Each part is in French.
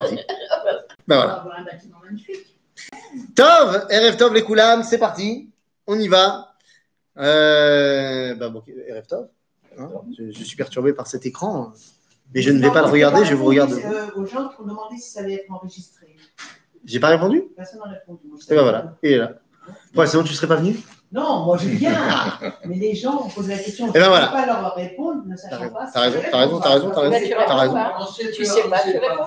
Ben voilà. Tov, RF Tov, les Koulam, c'est parti. On y va. Euh, bah bon, RF Tov. hein, je, je suis perturbé par cet écran. Mais je ne vais pas le regarder, je vous regarde. Euh, aux gens qui ont demandé si ça allait être enregistré. J'ai pas répondu? Personne n'a répondu. Et ben savais voilà. Et là. Pourquoi sinon tu serais pas venu? Non, moi je viens. Mais les gens ont posé la question. Je ben ne peux voilà. pas leur répondre, ne sachant raison, pas. t'as raison, t'as raison, t'as raison, t'as raison. Tu T'as raison. pas. On sait Tu sais pas, tu réponds pas,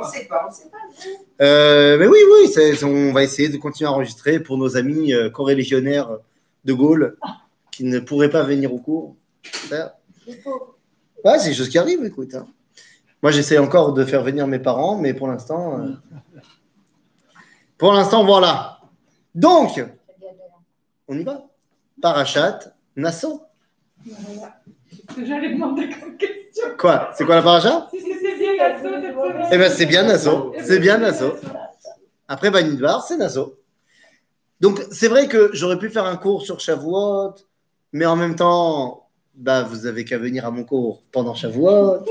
on sait pas, on sait pas. Euh, mais oui, oui, on va essayer de continuer à enregistrer pour nos amis euh, corélégionnaires de Gaulle qui ne pourraient pas venir au cours. Ouais, c'est des choses qui arrivent, écoute. hein. Moi, j'essaie encore de faire venir mes parents, mais pour l'instant, euh, pour l'instant, voilà. Donc, on y va. Parachat, Nassau. J'allais demander comme question. Quoi? C'est quoi la paracha Si bien c'est Eh ben, c'est bien Nassau. C'est bien Nassau. Après Banidbar, c'est Nassau. Donc, c'est vrai que j'aurais pu faire un cours sur Shavuot, mais en même temps, bah, vous avez qu'à venir à mon cours pendant Shavuot.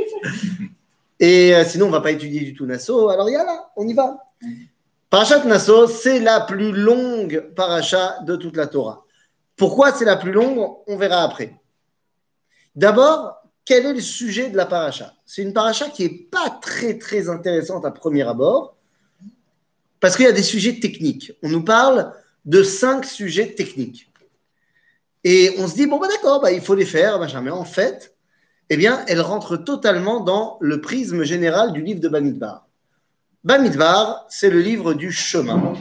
Et euh, sinon, on va pas étudier du tout Nassau. Alors, yalla, on y va. Parachat Nassau, c'est la plus longue paracha de toute la Torah. Pourquoi c'est la plus longue? On verra après. D'abord, quel est le sujet de la paracha? C'est une paracha qui n'est pas très très intéressante à premier abord, parce qu'il y a des sujets techniques. On nous parle de cinq sujets techniques. Et on se dit, bon, bah, d'accord, bah, il faut les faire, machin. mais en fait, eh bien, elle rentre totalement dans le prisme général du livre de Bamidbar. Bamidbar, c'est le livre du chemin,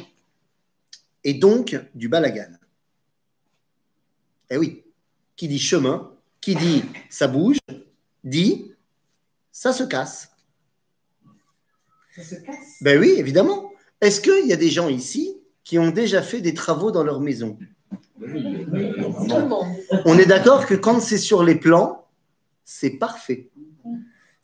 et donc du balagan. Eh oui, qui dit chemin, qui dit ça bouge, dit ça se casse. Ça se casse. Ben oui, évidemment. Est-ce qu'il y a des gens ici qui ont déjà fait des travaux dans leur maison? On est d'accord que quand c'est sur les plans, c'est parfait.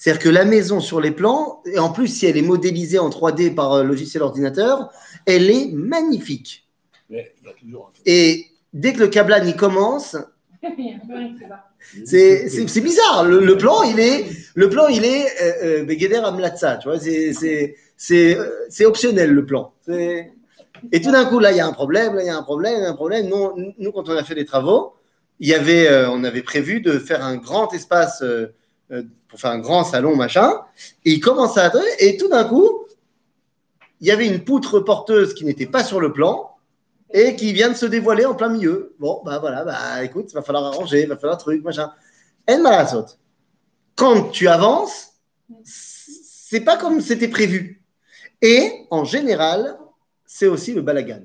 C'est-à-dire que la maison sur les plans, et en plus si elle est modélisée en 3D par euh, logiciel ordinateur, elle est magnifique. Mais il y a toujours un truc. Et dès que le câblage y commence. C'est bizarre. Le, le plan, il est, le plan, il est euh, euh, Begeder Amlatza, tu vois. C'est- C'est c'est euh, c'est optionnel le plan. Et tout d'un coup, là, il y a un problème, là, il y a un problème, il y a un problème. Nous, nous, quand on a fait les travaux, il y avait, euh, on avait prévu de faire un grand espace euh, pour faire un grand salon, machin. Et il commence à et tout d'un coup, il y avait une poutre porteuse qui n'était pas sur le plan et qui vient de se dévoiler en plein milieu. Bon, bah voilà, bah écoute, il va falloir arranger, il va falloir un truc, machin. En malasot. Quand tu avances, c'est pas comme c'était prévu. Et en général, c'est aussi le balagan.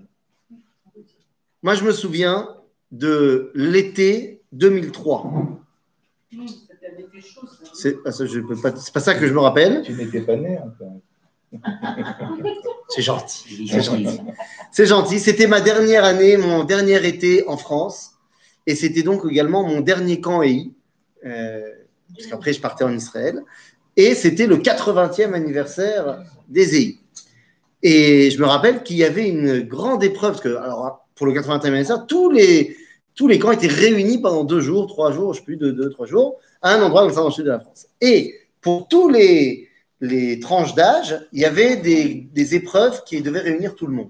Moi, je me souviens de l'été 2003. C'est ah, ça, je peux pas- c'est pas ça que je me rappelle. Tu n'étais pas né encore. C'est gentil. C'est gentil. C'est gentil. C'était ma dernière année, mon dernier été en France. Et c'était donc également mon dernier camp EI. Euh, parce qu'après, je partais en Israël. Et c'était le 80e anniversaire des EI. Et je me rappelle qu'il y avait une grande épreuve. Parce que, alors, pour le 80e anniversaire, tous les, tous les camps étaient réunis pendant deux jours, trois jours, je ne sais plus, deux, deux, trois jours, un endroit dans le sud de la France. Et pour tous les, les tranches d'âge, il y avait des, des épreuves qui devaient réunir tout le monde.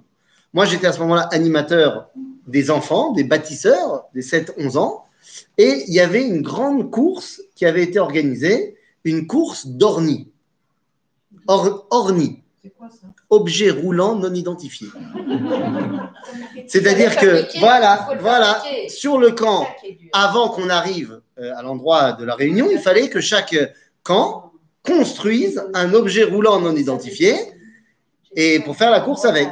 Moi, j'étais à ce moment-là animateur des enfants, des bâtisseurs, des 7-11 ans, et il y avait une grande course qui avait été organisée, une course d'orni. Or- orni, quoi ça? Objet roulant non identifié. C'est-à-dire que, fabriquer, voilà, voilà, fabriquer. sur le camp, avant qu'on arrive euh, à l'endroit de la réunion, il fallait que chaque camp construise un objet roulant non identifié et pour faire la course avec.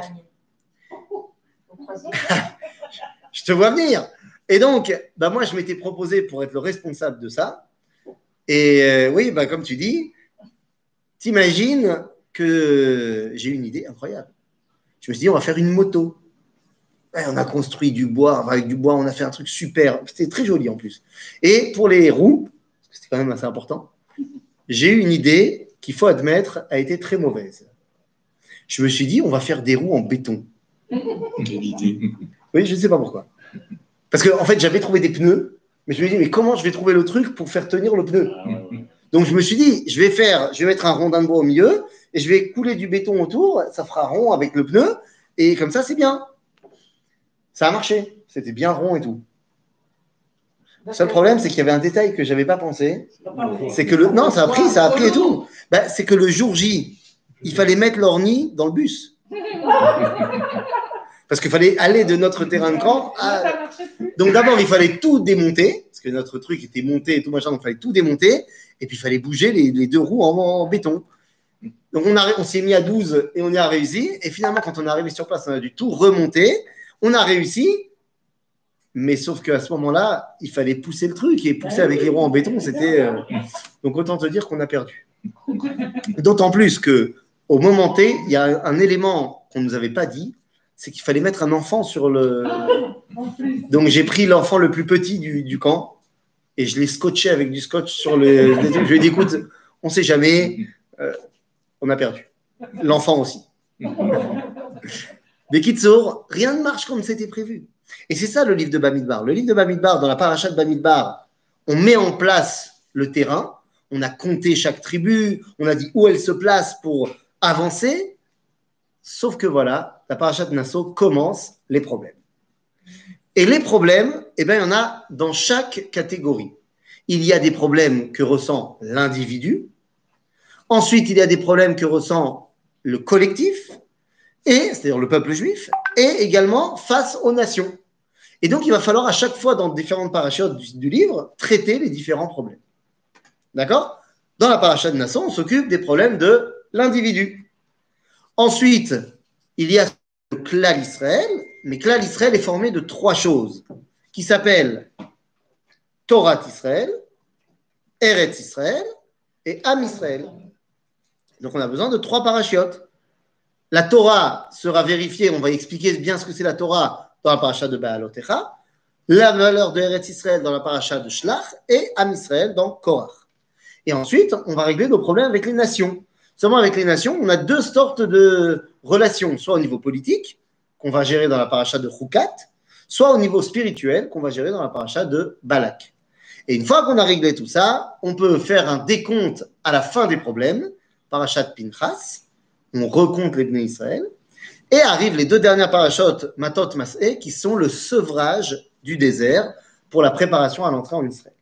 Je te vois venir. Et donc, bah moi, je m'étais proposé pour être le responsable de ça. Et euh, oui, bah comme tu dis, t'imagines que j'ai une idée incroyable. Je me suis dit, on va faire une moto. On a construit du bois, avec du bois, on a fait un truc super. C'était très joli en plus. Et pour les roues, que c'est quand même assez important, j'ai eu une idée qu'il faut admettre a été très mauvaise. Je me suis dit, on va faire des roues en béton. Quelle idée. Oui, je ne sais pas pourquoi. Parce qu'en en fait, j'avais trouvé des pneus, mais je me dis, mais comment je vais trouver le truc pour faire tenir le pneu? Ah, ouais, ouais. Donc, je me suis dit, je vais faire, je vais mettre un rondin de bois au milieu, et je vais couler du béton autour, ça fera rond avec le pneu, et comme ça, c'est bien. Ça a marché. C'était bien rond et tout. Le seul problème, c'est qu'il y avait un détail que j'avais pas pensé. C'est que le. Non, ça a pris, ça a pris et tout. Bah, c'est que le jour J, il fallait mettre l'ornie dans le bus. Parce qu'il fallait aller de notre terrain de camp à. Donc d'abord, il fallait tout démonter, parce que notre truc était monté et tout machin, donc il fallait tout démonter, et puis il fallait bouger les, les deux roues en, en béton. Donc on, a- on s'est mis à 12 et on y a réussi, et finalement, quand on est arrivé sur place, on a dû tout remonter, on a réussi, mais sauf qu'à ce moment-là, il fallait pousser le truc, et pousser avec les roues en béton, c'était... euh, Donc autant te dire qu'on a perdu. D'autant plus que au moment T, il y a un, élément qu'on ne nous avait pas dit, c'est qu'il fallait mettre un enfant sur le... Plus. Donc j'ai pris l'enfant le plus petit du, du camp et je l'ai scotché avec du scotch sur le. Je lui ai dit écoute, on sait jamais, euh, on a perdu. L'enfant aussi. Mais Kitsour, rien ne marche comme c'était prévu. Et c'est ça le livre de Bamidbar. Le livre de Bamidbar, dans la paracha de Bamidbar, on met en place le terrain, on a compté chaque tribu, on a dit où elle se place pour avancer. Sauf que voilà, la paracha de Nassau commence les problèmes. Et les problèmes, eh bien, il y en a dans chaque catégorie. Il y a des problèmes que ressent l'individu. Ensuite, il y a des problèmes que ressent le collectif, et c'est-à-dire le peuple juif, et également face aux nations. Et donc, il va falloir à chaque fois, dans différentes parachutes du, livre, traiter les différents problèmes. D'accord? Dans la paracha de Nasson, on s'occupe des problèmes de l'individu. Ensuite, il y a le clan Israël, mais clan Israël est formé de trois choses qui s'appellent Torah Israël, Eretz Israël et Am Israël. Donc on a besoin de trois parachiotes. La Torah sera vérifiée, on va expliquer bien ce que c'est la Torah dans la paracha de Baalotecha, la valeur de Eretz Israël dans la paracha de Shlach et Am Israël dans Korach. Et ensuite, on va régler nos problèmes avec les nations. Seulement avec les nations, on a deux sortes de relations, soit au niveau politique, qu'on va gérer dans la paracha de Chukat, soit au niveau spirituel, qu'on va gérer dans la paracha de Balak. Et une fois qu'on a réglé tout ça, on peut faire un décompte à la fin des problèmes, paracha de Pinchas, on recompte les Israël, et arrivent les deux dernières parachutes, Matot Masé, qui sont le sevrage du désert pour la préparation à l'entrée en Israël.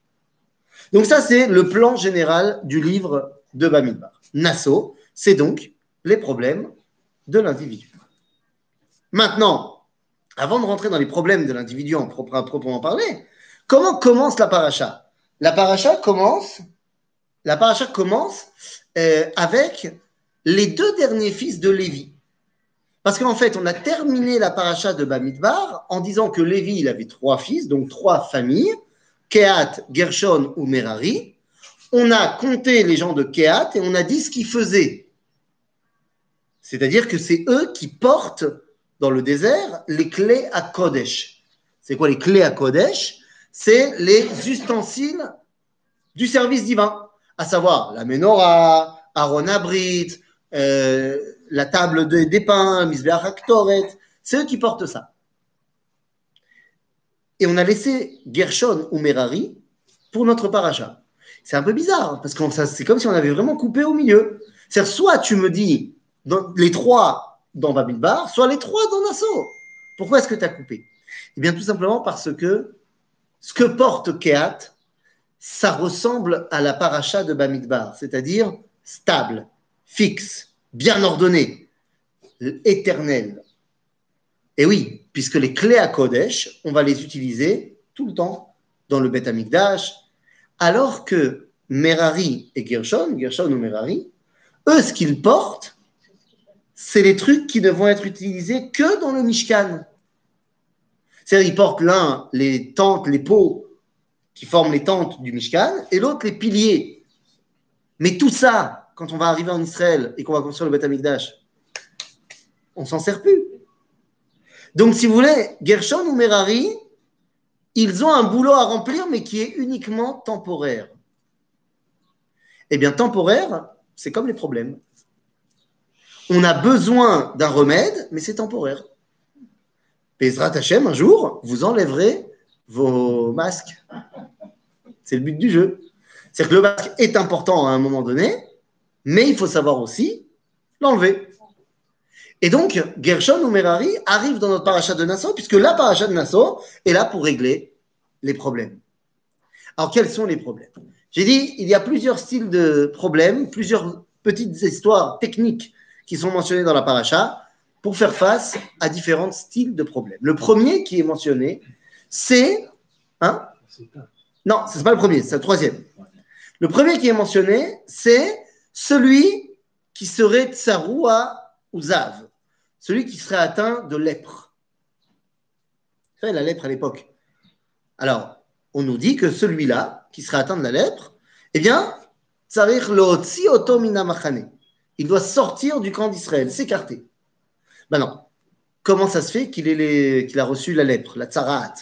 Donc ça, c'est le plan général du livre de Bamidbar. Nassau, c'est donc les problèmes de l'individu. Maintenant, avant de rentrer dans les problèmes de l'individu en proprement parler, comment commence la paracha? La paracha commence, la paracha commence euh, avec les deux derniers fils de Lévi. Parce qu'en fait, on a terminé la paracha de Bamidbar en disant que Lévi, il avait trois fils, donc trois familles, Kehat, Gershon ou Merari. On a compté les gens de Kehat et on a dit ce qu'ils faisaient. C'est-à-dire que c'est eux qui portent dans le désert les clés à Kodesh. C'est quoi les clés à Kodesh? C'est les ustensiles du service divin, à savoir la menorah, Aaron Abrit, euh, la table de- des pains, Misbeach Aktoret. C'est eux qui portent ça. Et on a laissé Gershon ou Merari pour notre paracha. C'est un peu bizarre, parce que c'est comme si on avait vraiment coupé au milieu. C'est-à-dire, soit tu me dis dans- les trois dans Bamidbar, soit les trois dans Nassau. Pourquoi est-ce que tu as coupé? Eh bien, tout simplement parce que ce que porte Kehat, ça ressemble à la paracha de Bamidbar, c'est-à-dire stable, fixe, bien ordonné, éternel. Et oui, puisque les clés à Kodesh, on va les utiliser tout le temps dans le Beth Amikdash, alors que Merari et Gershon, Gershon ou Merari, eux, ce qu'ils portent, c'est les trucs qui ne vont être utilisés que dans le Mishkan. C'est-à-dire, ils portent l'un les tentes, les pots qui forment les tentes du Mishkan, et l'autre les piliers. Mais tout ça, quand on va arriver en Israël et qu'on va construire le Beth Amikdash, on s'en sert plus. Donc, si vous voulez, Gershon ou Merari, ils ont un boulot à remplir, mais qui est uniquement temporaire. Eh bien, temporaire, c'est comme les problèmes. On a besoin d'un remède, mais c'est temporaire. Bezrat Hashem, un jour, vous enlèverez vos masques. C'est le but du jeu. C'est que le masque est important à un moment donné, mais il faut savoir aussi l'enlever. Et donc, Gershon ou Merari arrivent dans notre paracha de Nassau, puisque la paracha de Nassau est là pour régler les problèmes. Alors, quels sont les problèmes? J'ai dit, il y a plusieurs styles de problèmes, plusieurs petites histoires techniques qui sont mentionnées dans la paracha pour faire face à différents styles de problèmes. Le premier qui est mentionné, c'est... Hein C'est non, ce n'est pas le premier, c'est le troisième. Le premier qui est mentionné, c'est celui qui serait tsaroua ou zav, celui qui serait atteint de lèpre. Vous savez, la lèpre à l'époque. Alors, on nous dit que celui-là, qui serait atteint de la lèpre, eh bien. Il doit sortir du camp d'Israël, s'écarter. Ben non. Comment ça se fait qu'il a reçu la lèpre, la tsarat?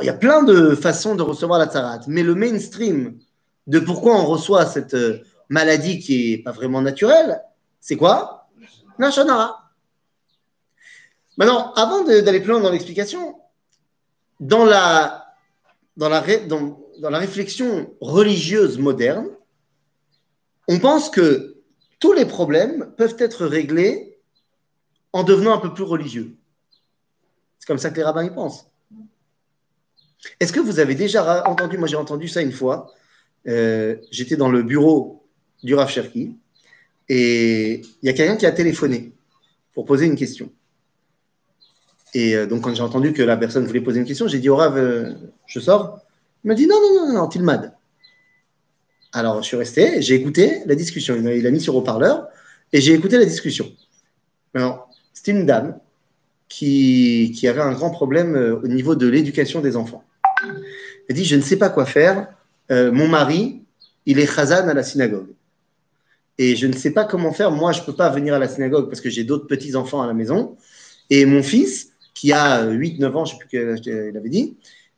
Il y a plein de façons de recevoir la tsarat, mais le mainstream de pourquoi on reçoit cette euh, maladie qui n'est pas vraiment naturelle, c'est quoi? La shonara. Maintenant, avant d'aller plus loin dans l'explication, dans la, dans, la, dans la réflexion religieuse moderne, on pense que tous les problèmes peuvent être réglés en devenant un peu plus religieux. C'est comme ça que les rabbins y pensent. Est-ce que vous avez déjà entendu, moi j'ai entendu ça une fois, euh, j'étais dans le bureau du Rav Cherki et il y a quelqu'un qui a téléphoné pour poser une question. Et euh, donc quand j'ai entendu que la personne voulait poser une question, j'ai dit au Rav, euh, je sors. Il m'a dit non, non, non, non, Tilmad. Alors je suis resté, j'ai écouté la discussion, il a mis sur haut-parleur et j'ai écouté la discussion. Alors, c'était une dame qui, avait un grand problème au niveau de l'éducation des enfants. Elle dit, je ne sais pas quoi faire. Euh, mon mari, il est chazan à la synagogue. Et je ne sais pas comment faire. Moi, je ne peux pas venir à la synagogue parce que j'ai d'autres petits-enfants à la maison. Et mon fils, qui a 8-9 ans, je ne sais plus quel âge il avait dit,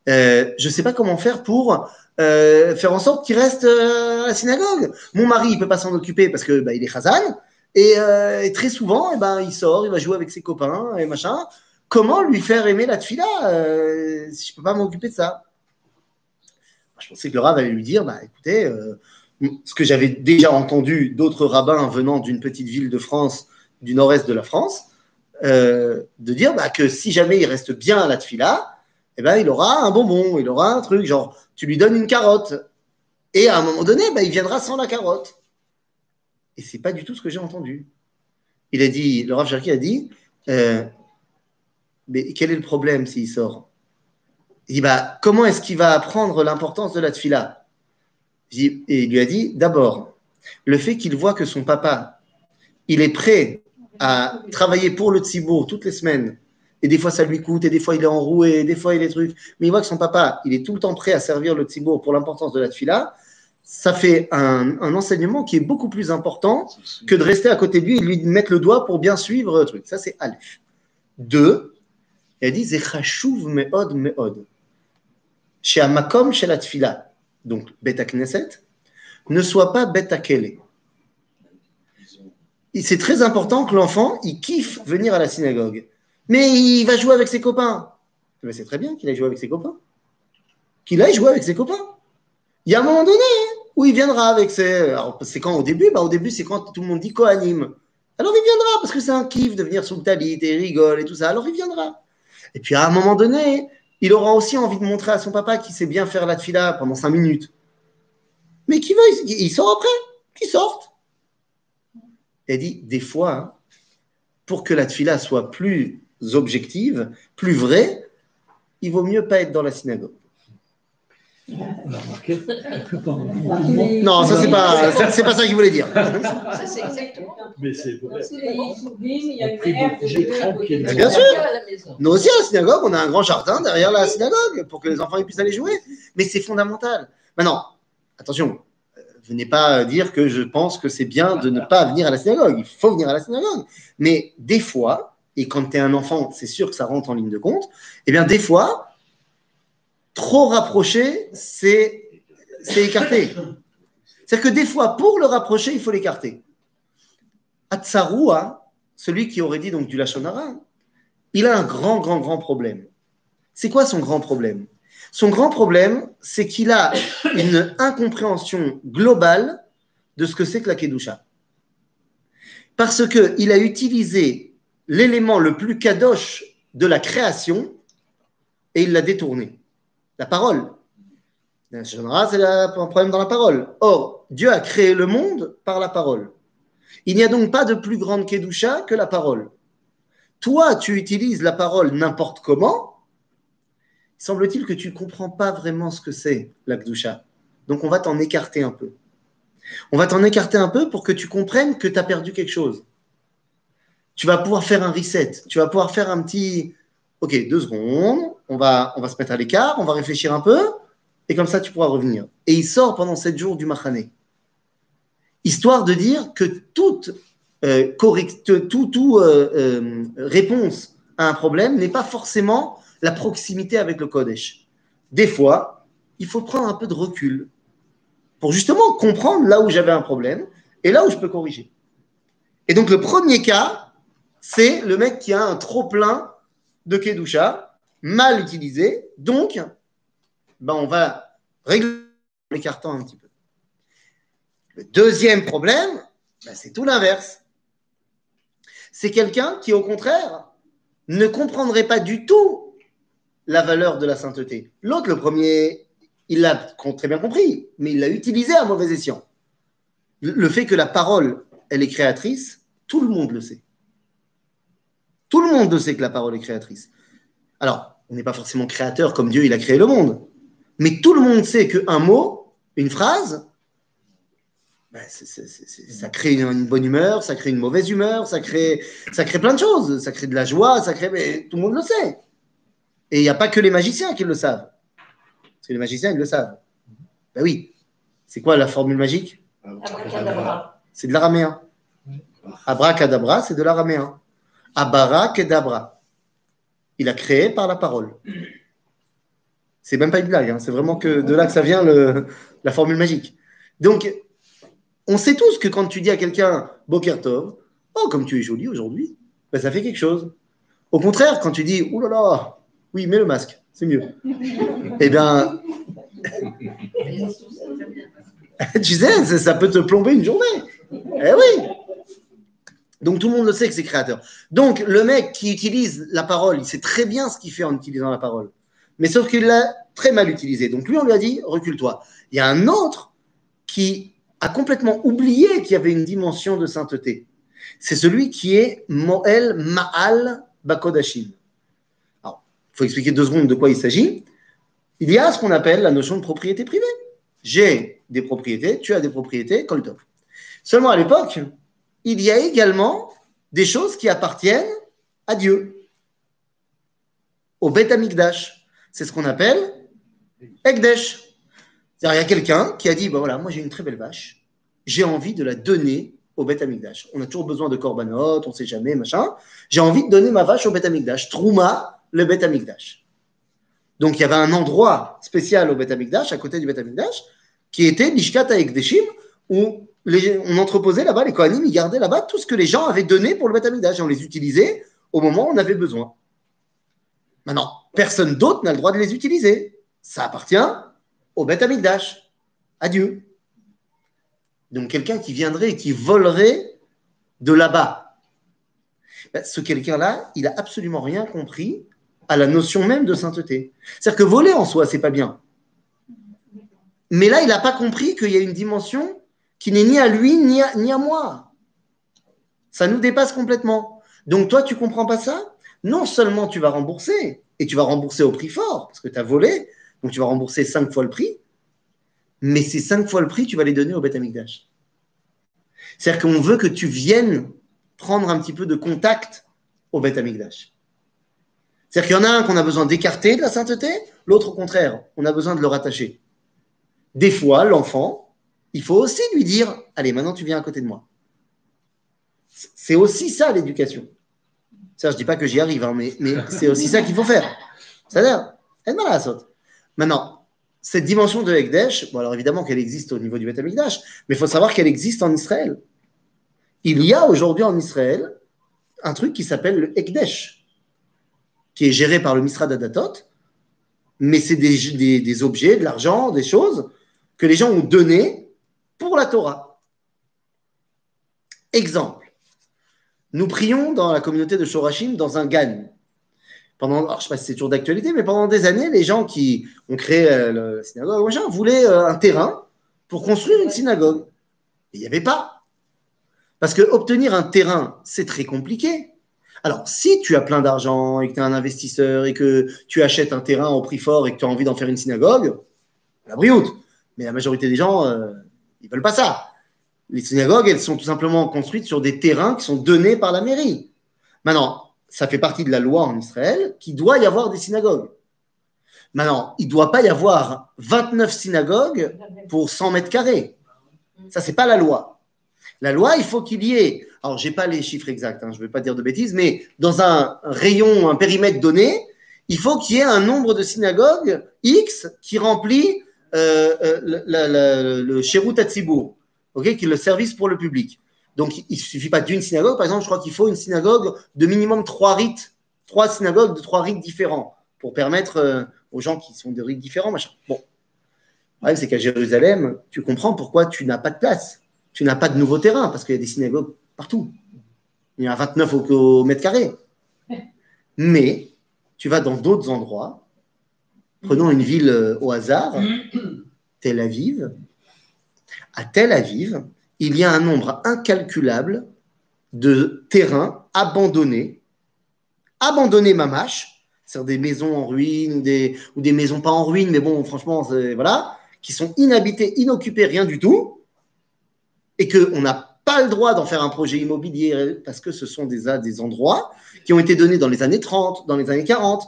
euh, je ne sais pas comment faire pour euh, faire en sorte qu'il reste euh, à la synagogue. Mon mari, il ne peut pas s'en occuper parce que bah, il est chazan. Et, euh, et très souvent, eh ben, il sort, il va jouer avec ses copains et machin. Comment lui faire aimer la tfila euh, si je ne peux pas m'occuper de ça? Je pensais que le rabbin allait lui dire, bah, écoutez, euh, ce que j'avais déjà entendu d'autres rabbins venant d'une petite ville de France, du nord-est de la France, euh, de dire bah, que si jamais il reste bien à la tfila, eh ben, il aura un bonbon, il aura un truc, genre tu lui donnes une carotte. Et à un moment donné, bah, il viendra sans la carotte. Et c'est pas du tout ce que j'ai entendu. Il a dit, le Rav Cherki a dit, euh, mais quel est le problème s'il sort? Il dit, bah, comment est-ce qu'il va apprendre l'importance de la tfila il lui a dit, d'abord, le fait qu'il voit que son papa, il est prêt à travailler pour le tzibour toutes les semaines, et des fois ça lui coûte, et des fois il est enroué, et des fois il est trucs, mais il voit que son papa, il est tout le temps prêt à servir le tzibour pour l'importance de la tfila, ça fait un, enseignement qui est beaucoup plus important que de rester à côté de lui et lui mettre le doigt pour bien suivre le truc. Ça, c'est Aleph. Deux, il a dit Zechashuv me'od me'od. Chez Amakom, chez la Tfila, donc Beta Knesset, ne soit pas Beta Kele. C'est très important que l'enfant, il kiffe venir à la synagogue. Mais il va jouer avec ses copains. Mais c'est très bien qu'il aille jouer avec ses copains. Qu'il aille jouer avec ses copains. Il y a un moment donné hein, où il viendra avec ses. C'est quand au début bah, Au début, c'est quand tout le monde dit Kohanim. Alors il viendra parce que c'est un kiff de venir sous le talit et il rigole et tout ça. Alors il viendra. Et puis à un moment donné, il aura aussi envie de montrer à son papa qu'il sait bien faire la tfila pendant cinq minutes. Mais qui veut, il, sort après, qu'il sorte. Elle dit des fois, hein, pour que la tfila soit plus objective, plus vraie, il vaut mieux pas être dans la synagogue. On remarqué Non, ça c'est pas, c'est- pas ça qu'il voulait dire. Ça, c'est exactement. Mais c'est vrai. Bien sûr. à la maison. Nous aussi, à la synagogue, on a un grand jardin derrière la synagogue pour que les enfants ils puissent aller jouer. Mais c'est fondamental. Maintenant, attention, euh, venez pas dire que je pense que c'est bien de ne pas venir à la synagogue. Il faut venir à la synagogue. Mais des fois, et quand tu es un enfant, c'est sûr que ça rentre en ligne de compte, eh bien, des fois, trop rapprocher, c'est écarté. C'est-à-dire que des fois, pour le rapprocher, il faut l'écarter. Atsaroua, celui qui aurait dit donc du Lachonara, il a un grand, grand, grand problème. C'est quoi son grand problème? Son grand problème, c'est qu'il a une incompréhension globale de ce que c'est que la Kedusha. Parce qu'il a utilisé l'élément le plus kadosh de la création et il l'a détourné. La parole. C'est un problème dans la parole. Or, Dieu a créé le monde par la parole. Il n'y a donc pas de plus grande Kedusha que la parole. Toi, tu utilises la parole n'importe comment. Semble-t-il que tu ne comprends pas vraiment ce que c'est la Kedusha. Donc, on va t'en écarter un peu. On va t'en écarter un peu pour que tu comprennes que tu as perdu quelque chose. Tu vas pouvoir faire un reset. Tu vas pouvoir faire un petit. Ok, deux secondes. On va, on va se mettre à l'écart. On va réfléchir un peu. Et comme ça, tu pourras revenir. Et il sort pendant sept jours du Mahané. Histoire de dire que toute, euh, correct- tout, tout, euh, euh, réponse à un problème n'est pas forcément la proximité avec le Kodesh. Des fois, il faut prendre un peu de recul pour justement comprendre là où j'avais un problème et là où je peux corriger. Et donc, le premier cas, c'est le mec qui a un trop plein de Kedusha, mal utilisé. Donc, ben, on va régler en l'écartant un petit peu. Le deuxième problème, ben, c'est tout l'inverse. C'est quelqu'un qui, au contraire, ne comprendrait pas du tout la valeur de la sainteté. L'autre, le premier, il l'a très bien compris, mais il l'a utilisé à mauvais escient. Le le fait que la parole, elle est créatrice, tout le monde le sait. Tout le monde le sait que la parole est créatrice. Alors, on n'est pas forcément créateur comme Dieu, il a créé le monde. Mais tout le monde sait qu'un mot, une phrase, ben, c'est- c'est- c'est- c'est- ça crée une, une bonne humeur, ça crée une mauvaise humeur, ça crée, ça crée plein de choses. Ça crée de la joie, ça crée. mais tout le monde le sait. Et il n'y a pas que les magiciens qui le savent. Parce que les magiciens, ils le savent. Ben oui. C'est quoi la formule magique? C'est de l'araméen. Abracadabra, c'est de l'araméen. Abara-kedabra. Il a créé par la parole. C'est même pas une blague, hein. c'est vraiment que de là que ça vient le- la formule magique. Donc, on sait tous que quand tu dis à quelqu'un Boker Tov, oh, comme tu es joli aujourd'hui, ben, ça fait quelque chose. Au contraire, quand tu dis là là, oui, mets le masque, c'est mieux. eh bien, tu sais, ça, ça peut te plomber une journée. Eh oui. Donc tout le monde le sait que c'est créateur. Donc le mec qui utilise la parole, il sait très bien ce qu'il fait en utilisant la parole. Mais sauf qu'il l'a très mal utilisé. Donc lui, on lui a dit, recule-toi. Il y a un autre qui a complètement oublié qu'il y avait une dimension de sainteté. C'est celui qui est Moel Ma'al Bakodashim. Alors, il faut expliquer deux secondes de quoi il s'agit. Il y a ce qu'on appelle la notion de propriété privée. J'ai des propriétés, tu as des propriétés, Koltov. Seulement à l'époque, il y a également des choses qui appartiennent à Dieu, au Beth Amikdash. C'est ce qu'on appelle Ekdesh. C'est-à-dire, il y a quelqu'un qui a dit, bah voilà, moi j'ai une très belle vache, j'ai envie de la donner au Beth Amikdash. On a toujours besoin de korbanot, on ne sait jamais, machin. J'ai envie de donner ma vache au Beth Amikdash. Trouma, le Beth Amikdash. Donc il y avait un endroit spécial au Beth Amikdash, à côté du Beth Amikdash, qui était Lishkat Ekdeshim, où on entreposait là-bas, les Kohanim, ils gardaient là-bas tout ce que les gens avaient donné pour le et on les utilisait au moment où on avait besoin. Maintenant, personne d'autre n'a le droit de les utiliser. Ça appartient au Beth Amikdash, à Dieu. Donc quelqu'un qui viendrait et qui volerait de là-bas. Ben, ce quelqu'un-là, il a absolument rien compris à la notion même de sainteté. C'est-à-dire que voler en soi, c'est pas bien. Mais là, il n'a pas compris qu'il y a une dimension qui n'est ni à lui ni à, moi. Ça nous dépasse complètement. Donc toi, tu comprends pas ça? Non seulement tu vas rembourser, et tu vas rembourser au prix fort, parce que tu as volé, donc tu vas rembourser cinq fois le prix, mais ces cinq fois le prix, tu vas les donner au Beth Amikdash. C'est-à-dire qu'on veut que tu viennes prendre un petit peu de contact au Beth Amikdash. C'est-à-dire qu'il y en a un qu'on a besoin d'écarter de la sainteté, l'autre au contraire, on a besoin de le rattacher. Des fois, l'enfant, il faut aussi lui dire Allez, maintenant tu viens à côté de moi. C'est aussi ça l'éducation. Ça, je ne dis pas que j'y arrive, hein, mais, mais c'est aussi ça qu'il faut faire. C'est-à-dire, elle m'a la saute. Maintenant, cette dimension de Ekdesh, bon, alors évidemment qu'elle existe au niveau du Beth Amikdash, mais il faut savoir qu'elle existe en Israël. Il y a aujourd'hui en Israël un truc qui s'appelle le Ekdesh, qui est géré par le Misrad Adatot, mais c'est des, des, des objets, de l'argent, des choses que les gens ont donné pour la Torah. Exemple, nous prions dans la communauté de Shorashim dans un GAN. Pendant, alors, je ne sais pas si c'est toujours d'actualité, mais pendant des années, les gens qui ont créé euh, la synagogue voulaient euh, un terrain pour construire une synagogue. Il n'y avait pas. Parce que obtenir un terrain, c'est très compliqué. Alors, si tu as plein d'argent et que tu es un investisseur et que tu achètes un terrain au prix fort et que tu as envie d'en faire une synagogue, la brioute. Mais la majorité des gens, euh, ils veulent pas ça. Les synagogues, elles sont tout simplement construites sur des terrains qui sont donnés par la mairie. Maintenant, ça fait partie de la loi en Israël qu'il doit y avoir des synagogues. Maintenant, il ne doit pas y avoir 29 synagogues pour 100 mètres carrés. Ça, c'est pas la loi. La loi, il faut qu'il y ait, alors j'ai pas les chiffres exacts, hein, je ne vais pas dire de bêtises, mais dans un rayon, un périmètre donné, il faut qu'il y ait un nombre de synagogues X qui remplit le, le, le, le Sherut Hatzibour, ok, qui est le service pour le public. Donc, il ne suffit pas d'une synagogue. Par exemple, je crois qu'il faut une synagogue de minimum trois rites, trois synagogues de trois rites différents pour permettre euh, aux gens qui sont de rites différents, machin. Bon. Le problème, c'est qu'à Jérusalem, tu comprends pourquoi tu n'as pas de place. Tu n'as pas de nouveau terrain parce qu'il y a des synagogues partout. Il y en a 29 au, au mètre carré. Mais tu vas dans d'autres endroits. Prenons une ville euh, au hasard, Tel Aviv. À Tel Aviv, il y a un nombre incalculable de terrains abandonnés, abandonnés mamache, c'est-à-dire des maisons en ruine ou des, ou des maisons pas en ruine, mais bon, franchement, voilà, qui sont inhabités, inoccupés, rien du tout, et qu'on n'a pas le droit d'en faire un projet immobilier parce que ce sont des, des endroits qui ont été donnés dans les années 30, dans les années 40,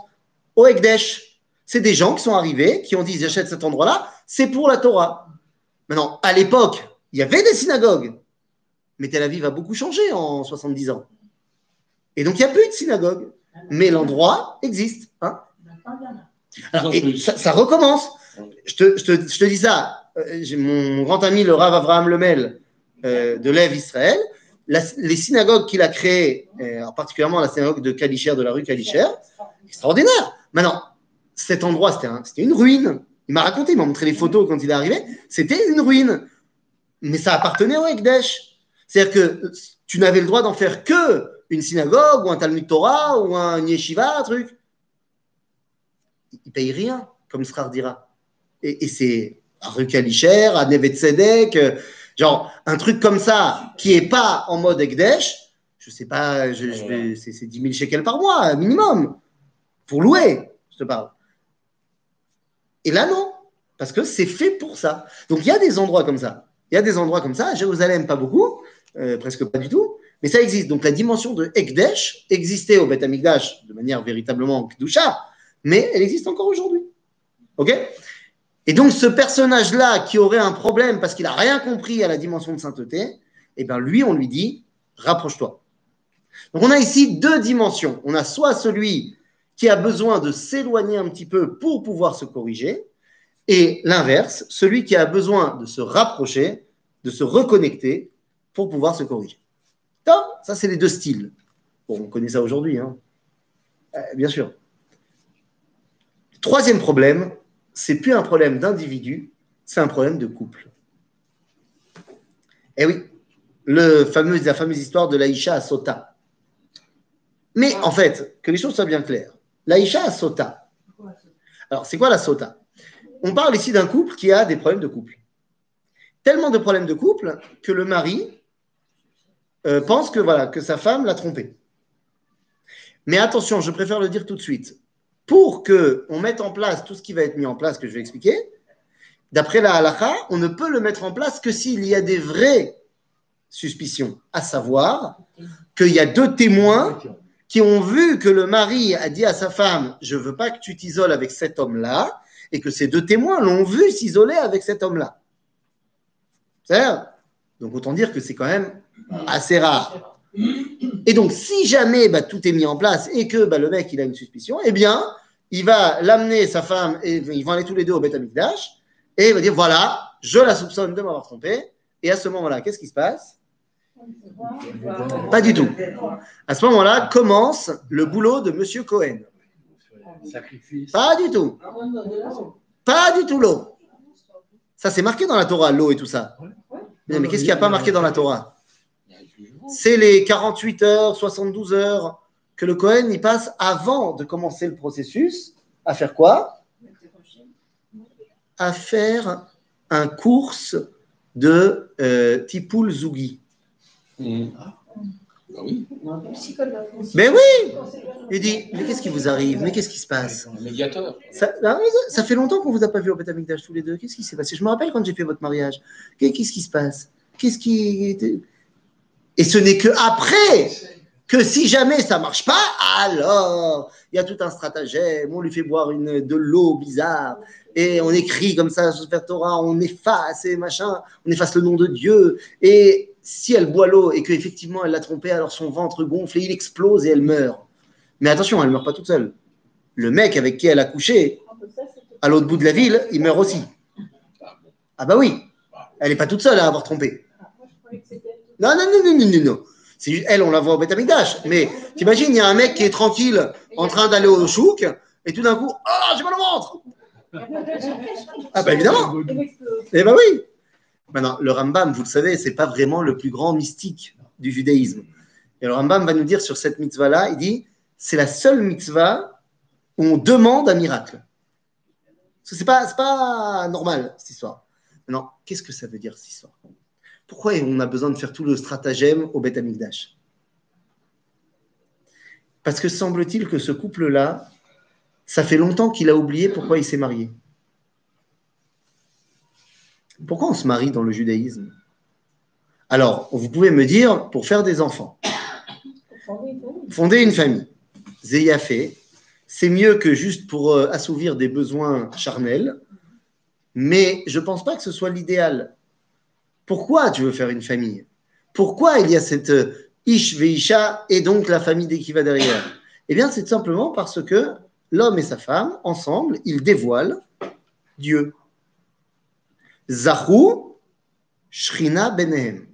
au Ekdesh. C'est des gens qui sont arrivés, qui ont dit j'achète cet endroit-là, c'est pour la Torah. Maintenant, à l'époque, il y avait des synagogues, mais Tel Aviv a beaucoup changé en 70 ans. Et donc, il n'y a plus de synagogue. Mais l'endroit existe. Hein Alors, ça, recommence. Je te, dis ça. J'ai mon grand ami, le Rav Avraham Lemel, euh, de l'Ève Israël. Les synagogues qu'il a créées, euh, particulièrement la synagogue de Kalicher, de la rue Kalicher, extraordinaire. Maintenant, cet endroit, c'était un, une ruine. Il m'a raconté, il m'a montré les photos quand il est arrivé. C'était une ruine mais ça appartenait au Ekdesh. C'est-à-dire que tu n'avais le droit d'en faire que une synagogue ou un Talmud Torah ou un yeshiva, un truc. Il ne paye rien, comme Srar dira. Et, et c'est à rue Kalicher, à Nevet Tzedek, genre un truc comme ça qui n'est pas en mode Ekdesh, je sais pas, je, je c'est 10 000 shekels par mois, minimum, pour louer, je te parle. Et là, non, parce que c'est fait pour ça. Donc il y a des endroits comme ça. Il y a des endroits comme ça, à Jérusalem, pas beaucoup, euh, presque pas du tout, mais ça existe. Donc la dimension de Ekdesh existait au Beth Amikdash de manière véritablement Kdusha, mais elle existe encore aujourd'hui. Ok? Et donc ce personnage-là qui aurait un problème parce qu'il n'a rien compris à la dimension de sainteté, eh bien lui, on lui dit, rapproche-toi. Donc on a ici deux dimensions. On a soit celui qui a besoin de s'éloigner un petit peu pour pouvoir se corriger, et l'inverse, celui qui a besoin de se rapprocher, de se reconnecter pour pouvoir se corriger. Donc, ça, c'est les deux styles. Bon, on connaît ça aujourd'hui, hein. euh, bien sûr. Troisième problème, c'est plus un problème d'individu, c'est un problème de couple. Eh oui, le fameux, la fameuse histoire de l'Aïcha à Sota. Mais en fait, que les choses soient bien claires, l'Aïcha à Sota. Alors, c'est quoi la Sota? On parle ici d'un couple qui a des problèmes de couple. Tellement de problèmes de couple que le mari euh, pense que, que sa femme l'a trompé. Mais attention, je préfère le dire tout de suite. Pour qu'on mette en place tout ce qui va être mis en place, que je vais expliquer, d'après la halakha, on ne peut le mettre en place que s'il y a des vraies suspicions, à savoir qu'il y a deux témoins qui ont vu que le mari a dit à sa femme, je veux pas que tu t'isoles avec cet homme-là, et que ces deux témoins l'ont vu s'isoler avec cet homme-là. C'est Donc autant dire que c'est quand même assez rare. Et donc si jamais bah, tout est mis en place et que bah, le mec il a une suspicion, eh bien il va l'amener sa femme et ils vont aller tous les deux au Beth et il va dire voilà je la soupçonne de m'avoir trompé et à ce moment-là qu'est-ce qui se passe? Pas du tout. À ce moment-là commence le boulot de Monsieur Cohen. Sacrifice. Pas du tout. Pas du tout l'eau. Ça, c'est marqué dans la Torah, l'eau et tout ça. Mais, mais qu'est-ce qu'il n'y a pas marqué dans la Torah? C'est les 48 heures, 72 heures que le Cohen y passe avant de commencer le processus à faire quoi? À faire un course de euh, Tipoul Zougi. Mmh. Bah oui, Mais oui Il dit Mais qu'est-ce qui vous arrive? Mais qu'est-ce qui se passe? Médiateur. ça, ah, mais ça- fait longtemps qu'on vous a pas vu au Beth Amikdash tous les deux. Qu'est-ce qui s'est passé? Je me rappelle quand j'ai fait votre mariage. Qu'est- Qu'est-ce qui se passe? Qu'est-ce qui Et ce n'est que après que si jamais ça marche pas, alors y a tout un stratagème. On lui fait boire une, de l'eau bizarre et on écrit comme ça sur Sefer Torah, on efface et machin, on efface le nom de Dieu. Et si elle boit l'eau et qu'effectivement elle l'a trompé, alors son ventre gonfle et il explose et elle meurt. Mais attention, elle meurt pas toute seule. Le mec avec qui elle a couché, à l'autre bout de la ville, il meurt aussi. Ah bah oui, elle n'est pas toute seule à avoir trompé. Non, non, non, non, non, non. C'est elle, on la voit au. Mais t'imagines, il y a un mec qui est tranquille en train d'aller au chouk, et tout d'un coup, oh, j'ai mal au ventre Ah bah évidemment Eh ben oui Maintenant, le Rambam, vous le savez, c'est pas vraiment le plus grand mystique du judaïsme. Et le Rambam va nous dire sur cette mitzvah-là, il dit, c'est la seule mitzvah où on demande un miracle. C'est pas, pas normal, cette histoire. Maintenant, qu'est-ce que ça veut dire, cette histoire? Pourquoi on a besoin de faire tout le stratagème au Beth Amikdash Parce que semble-t-il que ce couple-là, ça fait longtemps qu'il a oublié pourquoi il s'est marié. Pourquoi on se marie dans le judaïsme? Alors, vous pouvez me dire, pour faire des enfants, fonder une famille, fait, c'est mieux que juste pour euh, assouvir des besoins charnels, mais je ne pense pas que ce soit l'idéal. Pourquoi tu veux faire une famille? Pourquoi il y a cette euh, Ish Veisha et donc la famille qui va derrière Eh bien, c'est simplement parce que l'homme et sa femme, ensemble, ils dévoilent Dieu. Zahu Shrina Benehem.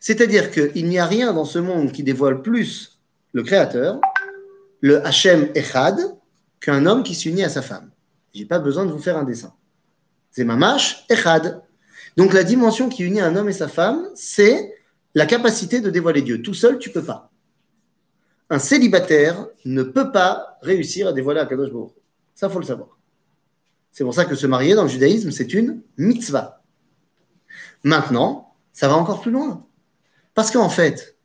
C'est-à-dire qu'il n'y a rien dans ce monde qui dévoile plus le Créateur, le Hachem Echad, qu'un homme qui s'unit à sa femme. J'ai pas besoin de vous faire un dessin. C'est Echad. Donc la dimension qui unit un homme et sa femme, c'est la capacité de dévoiler Dieu. Tout seul, tu peux pas. Un célibataire ne peut pas réussir à dévoiler Akadosh Baruch. Ça, faut le savoir. C'est pour ça que se marier dans le judaïsme, c'est une mitzvah. Maintenant, ça va encore plus loin. Parce qu'en fait,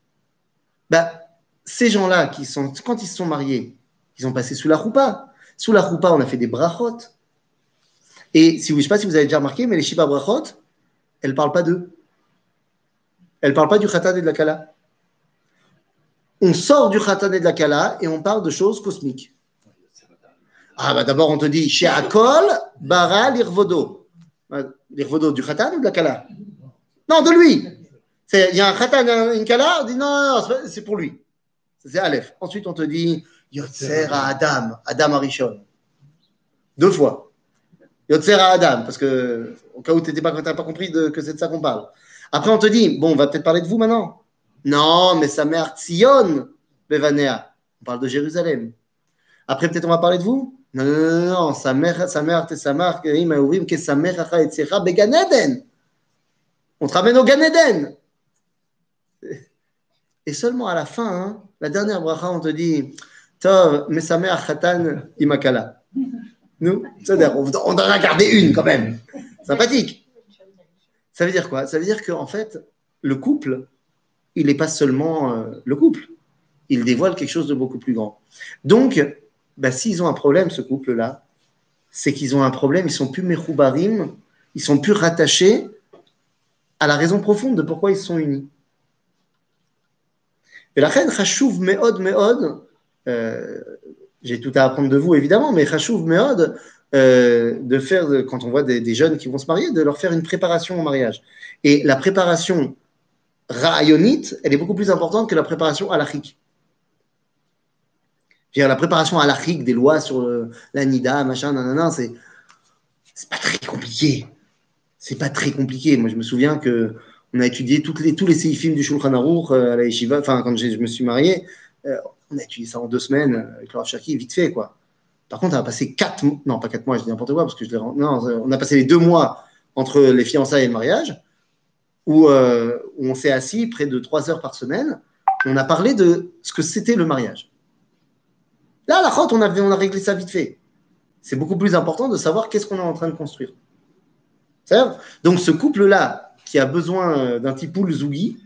bah, ces gens-là, qui sont, quand ils se sont mariés, ils ont passé sous la roupa. Sous la roupa, on a fait des brachot. Et si vous, je ne sais pas si vous avez déjà remarqué, mais les Shiba brachot, elles ne parlent pas d'eux. Elles ne parlent pas du khatan et de la kala. On sort du khatan et de la kala et on parle de choses cosmiques. Ah, bah d'abord, on te dit, chez Akol, bara l'irvodo. L'irvodo du khatan ou de la kala? Non, de lui. Il y a un khatan, une kala, on dit non, non, c'est pour lui. C'est Aleph. Ensuite, on te dit Yotzer à Adam, Adam Arishon. Deux fois. Yotzer à Adam, parce que au cas où tu n'as pas compris de- que c'est de ça qu'on parle. Après, on te dit Bon, on va peut-être parler de vous maintenant. Non, mais sa mère Tzion, Bevanea. On parle de Jérusalem. Après, peut-être on va parler de vous? Non, non, non, non, sa mère, sa mère, sa mère, que sa mère. On te ramène au Gan Eden. Et seulement à la fin, hein, la dernière bracha, on te dit Tov, Mesameh Achatan Imakala. Nous, c'est-à-dire, on, on en a gardé une quand même. Sympathique. Ça veut dire quoi? Ça veut dire qu'en fait, le couple, il n'est pas seulement euh, le couple. Il dévoile quelque chose de beaucoup plus grand. Donc, bah, s'ils ont un problème, ce couple-là, c'est qu'ils ont un problème, ils sont plus mechoubarim, ils sont plus rattachés à la raison profonde de pourquoi ils sont unis. Et la reine Chachouv Meod Meod, euh, j'ai tout à apprendre de vous évidemment, mais Chachouv Meod, euh, de faire, quand on voit des, jeunes qui vont se marier, de leur faire une préparation au mariage. Et la préparation ra'ayonite, elle est beaucoup plus importante que la préparation halachique. Je veux dire, la préparation halachique des lois sur euh, la nida, machin, nanana, c'est, pas très compliqué. C'est pas très compliqué. Moi, je me souviens que on a étudié toutes les, tous les séifim du Shulchan Aruch euh, à la yeshiva, enfin, quand je me suis marié, on a étudié ça en deux semaines avec le Rav vite fait, quoi. Par contre, on a passé non, pas mois, je dis n'importe quoi, parce que je non, on a passé les deux mois entre les fiançailles et le mariage. où, euh, où on s'est assis près de trois heures par semaine. On a parlé de ce que c'était le mariage. Là, la route, on a, réglé ça vite fait. C'est beaucoup plus important de savoir qu'est-ce qu'on est en train de construire. Donc, ce couple-là, qui a besoin euh, d'un tipoul zougi,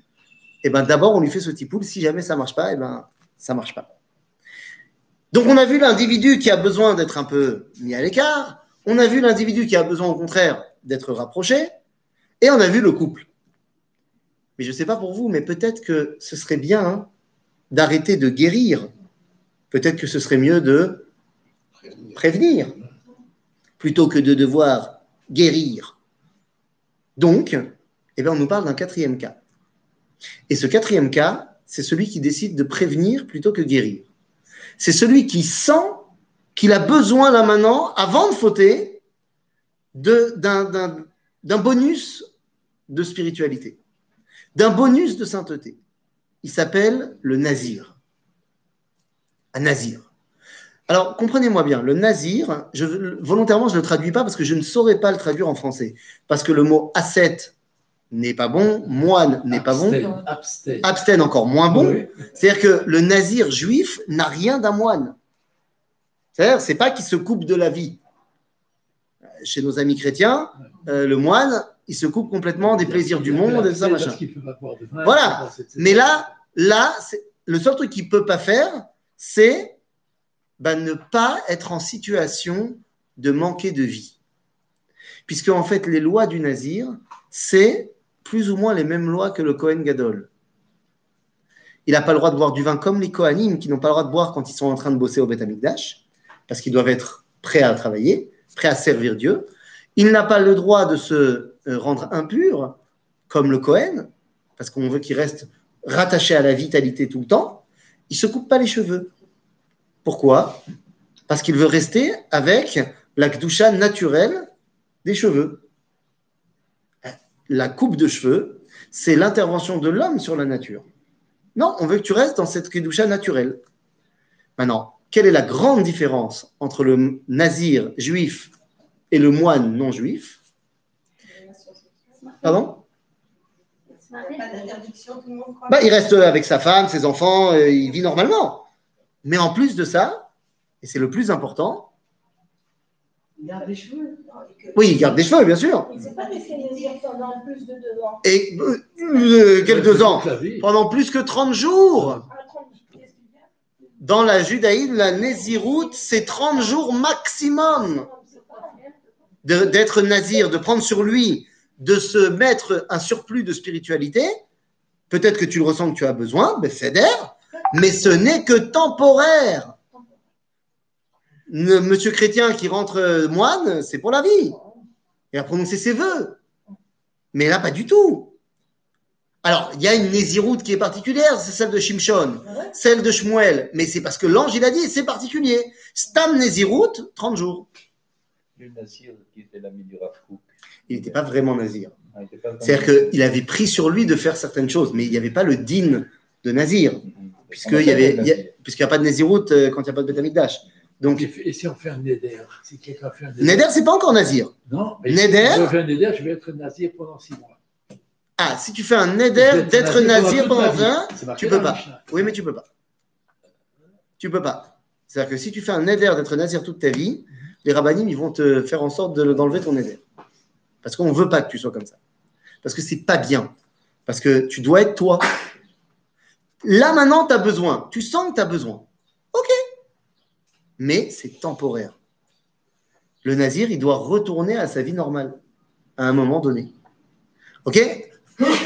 eh ben, d'abord, on lui fait ce tipoul. Si jamais ça marche pas, eh ben, ça marche pas. Donc, on a vu l'individu qui a besoin d'être un peu mis à l'écart. On a vu l'individu qui a besoin, au contraire, d'être rapproché. Et on a vu le couple. Mais je ne sais pas pour vous, mais peut-être que ce serait bien hein, d'arrêter de guérir. Peut-être que ce serait mieux de Prévenir. prévenir plutôt que de devoir guérir. Donc, eh bien, on nous parle d'un quatrième cas. Et ce quatrième cas, c'est celui qui décide de prévenir plutôt que guérir. C'est celui qui sent qu'il a besoin là maintenant, avant de fauter, d'un- bonus de spiritualité, d'un bonus de sainteté. Il s'appelle le nazir. Un nazir. Alors, comprenez-moi bien, le nazir, volontairement, je ne le traduis pas parce que je ne saurais pas le traduire en français. Parce que le mot ascète n'est pas bon, moine n'est pas bon, Abstain, abstain. abstène encore moins bon. Oui. C'est-à-dire que le nazir juif n'a rien d'un moine. C'est-à-dire, c'est pas qu'il se coupe de la vie. Chez nos amis chrétiens, euh, le moine, il se coupe complètement des plaisirs du monde et ça, machin. Voilà. Mais là, là, c'est- le seul truc qu'il peut pas faire, c'est bah, ne pas être en situation de manquer de vie. Puisque en fait, les lois du nazir, c'est plus ou moins les mêmes lois que le Kohen Gadol. Il n'a pas le droit de boire du vin comme les Kohanim qui n'ont pas le droit de boire quand ils sont en train de bosser au Beth Amikdash, parce qu'ils doivent être prêts à travailler, prêts à servir Dieu. Il n'a pas le droit de se euh, rendre impur comme le Kohen, parce qu'on veut qu'il reste rattaché à la vitalité tout le temps. Il ne se coupe pas les cheveux. Pourquoi? Parce qu'il veut rester avec la kdusha naturelle des cheveux. La coupe de cheveux, c'est l'intervention de l'homme sur la nature. Non, on veut que tu restes dans cette kedusha naturelle. Maintenant, quelle est la grande différence entre le nazir juif et le moine non juif? Pardon? Bah, Il reste avec sa femme, ses enfants, euh, il vit normalement. Mais en plus de ça, et c'est le plus important, Il garde les cheveux. Oui, il garde des cheveux, bien sûr. Il ne s'est pas pendant plus de deux ans. Et euh, euh, quels deux ans. Pendant plus que 30 jours. Ah, 30, qu'est-ce qu'il y a Dans la judaïsme, la Néziroute, c'est 30 jours maximum de- d'être nazir, de prendre sur lui, de se mettre un surplus de spiritualité. Peut-être que tu le ressens que tu as besoin, ben fédère, mais ce n'est que temporaire. Le monsieur chrétien qui rentre euh, moine, c'est pour la vie. Il a prononcé ses vœux. Mais là, pas du tout. Alors, il y a une Néziroute qui est particulière, c'est celle de Shimshon, celle de Shmuel. Mais c'est parce que l'ange, il a dit, c'est particulier. Stam Néziroute, 30 jours. Le qui était l'ami du Rav. Il n'était pas vraiment nazir. Ah, C'est-à-dire qu'il avait pris sur lui de faire certaines choses, mais il n'y avait pas le din de nazir, n'y a- puisqu'il n'y a pas de Néziroute euh, quand il n'y a pas de Betamikdash. Donc, Et si on fait un neder Si quelqu'un fait un neder Neder, c'est pas encore nazir. Non, mais Neder si je fais un neder, je vais être nazir pendant six mois. Ah, si tu fais un neder d'être nazir pendant vie. un, C'est marqué tu peux pas. Oui, mais tu peux pas. Tu peux pas. C'est-à-dire que si tu fais un neder d'être nazir toute ta vie, les rabbinim, ils vont te faire en sorte de- d'enlever ton neder. Parce qu'on ne veut pas que tu sois comme ça. Parce que c'est pas bien. Parce que tu dois être toi. Là, maintenant, tu as besoin. Tu sens que tu as besoin. OK. Mais c'est temporaire. Le nazir, il doit retourner à sa vie normale à un moment donné. OK?